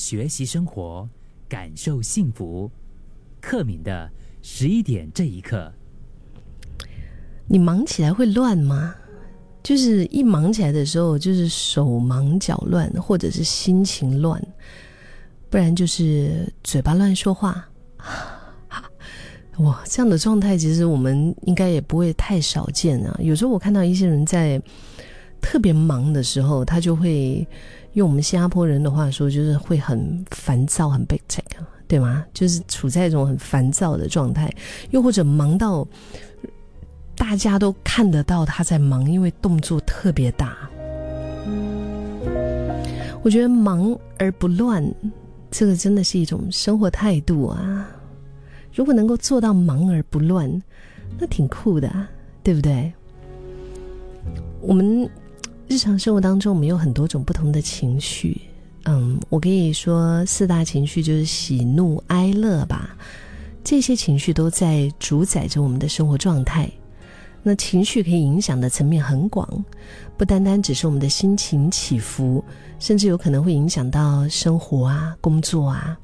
学习生活，感受幸福。克敏的十一点这一刻，你忙起来会乱吗？就是一忙起来的时候，就是手忙脚乱，或者是心情乱，不然就是嘴巴乱说话。哇，这样的状态其实我们应该也不会太少见啊。有时候我看到一些人在特别忙的时候，他就会用我们新加坡人的话说，就是会很烦躁、很被 check，对吗？就是处在一种很烦躁的状态，又或者忙到大家都看得到他在忙，因为动作特别大。我觉得忙而不乱，这个真的是一种生活态度啊。如果能够做到忙而不乱，那挺酷的，对不对？我们日常生活当中，我们有很多种不同的情绪。嗯，我可以说四大情绪就是喜怒哀乐吧。这些情绪都在主宰着我们的生活状态。那情绪可以影响的层面很广，不单单只是我们的心情起伏，甚至有可能会影响到生活啊、工作啊。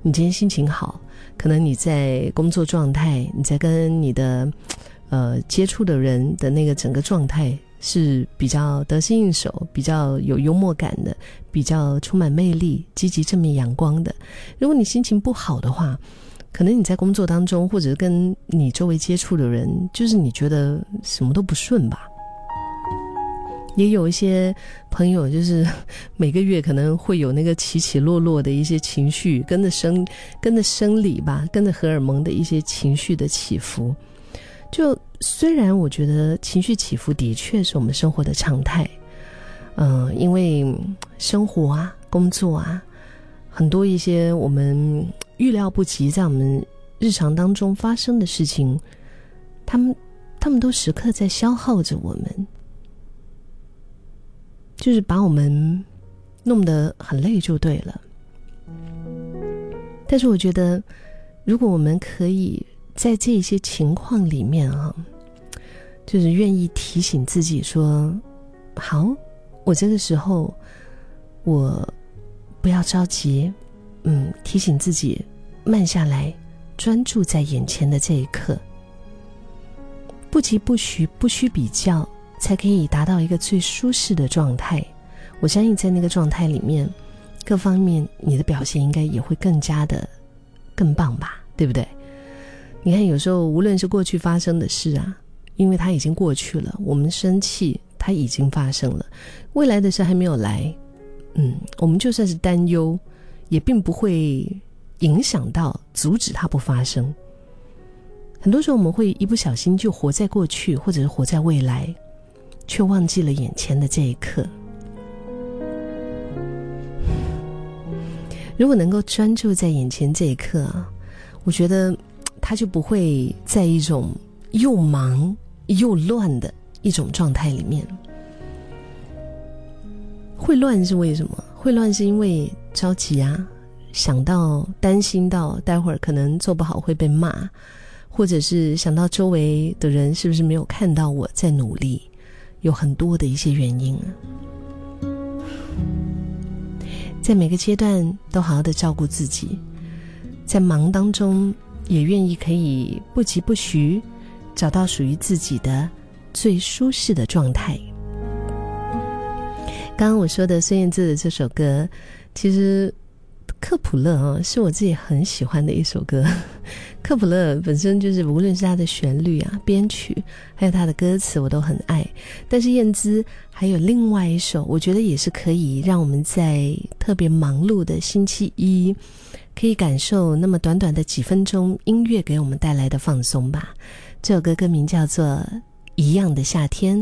你今天心情好。可能你在工作状态，你在跟你的呃接触的人的那个整个状态是比较得心应手、比较有幽默感的、比较充满魅力、积极正面阳光的。如果你心情不好的话，可能你在工作当中，或者跟你周围接触的人，就是你觉得什么都不顺吧。也有一些朋友，就是每个月可能会有那个起起落落的一些情绪，跟着生跟着生理吧，跟着荷尔蒙的一些情绪的起伏。就虽然我觉得情绪起伏的确是我们生活的常态，嗯，因为生活啊、工作啊，很多一些我们预料不及在我们日常当中发生的事情，他们他们都时刻在消耗着我们。就是把我们弄得很累就对了。但是我觉得，如果我们可以在这些情况里面啊，就是愿意提醒自己说：“好，我这个时候我不要着急，嗯，提醒自己慢下来，专注在眼前的这一刻，不急不徐，不需比较。”才可以达到一个最舒适的状态。我相信在那个状态里面，各方面你的表现应该也会更加的更棒吧，对不对？你看，有时候无论是过去发生的事啊，因为它已经过去了，我们生气它已经发生了，未来的事还没有来，嗯，我们就算是担忧，也并不会影响到阻止它不发生。很多时候我们会一不小心就活在过去，或者是活在未来。却忘记了眼前的这一刻。如果能够专注在眼前这一刻啊，我觉得他就不会在一种又忙又乱的一种状态里面。会乱是为什么？会乱是因为着急啊，想到担心到待会儿可能做不好会被骂，或者是想到周围的人是不是没有看到我在努力。有很多的一些原因啊，在每个阶段都好好的照顾自己，在忙当中也愿意可以不疾不徐，找到属于自己的最舒适的状态。刚刚我说的孙燕姿的这首歌，其实。克普勒啊，是我自己很喜欢的一首歌。克普勒本身就是，无论是他的旋律啊、编曲，还有他的歌词，我都很爱。但是燕姿还有另外一首，我觉得也是可以让我们在特别忙碌的星期一，可以感受那么短短的几分钟音乐给我们带来的放松吧。这首歌歌名叫做《一样的夏天》。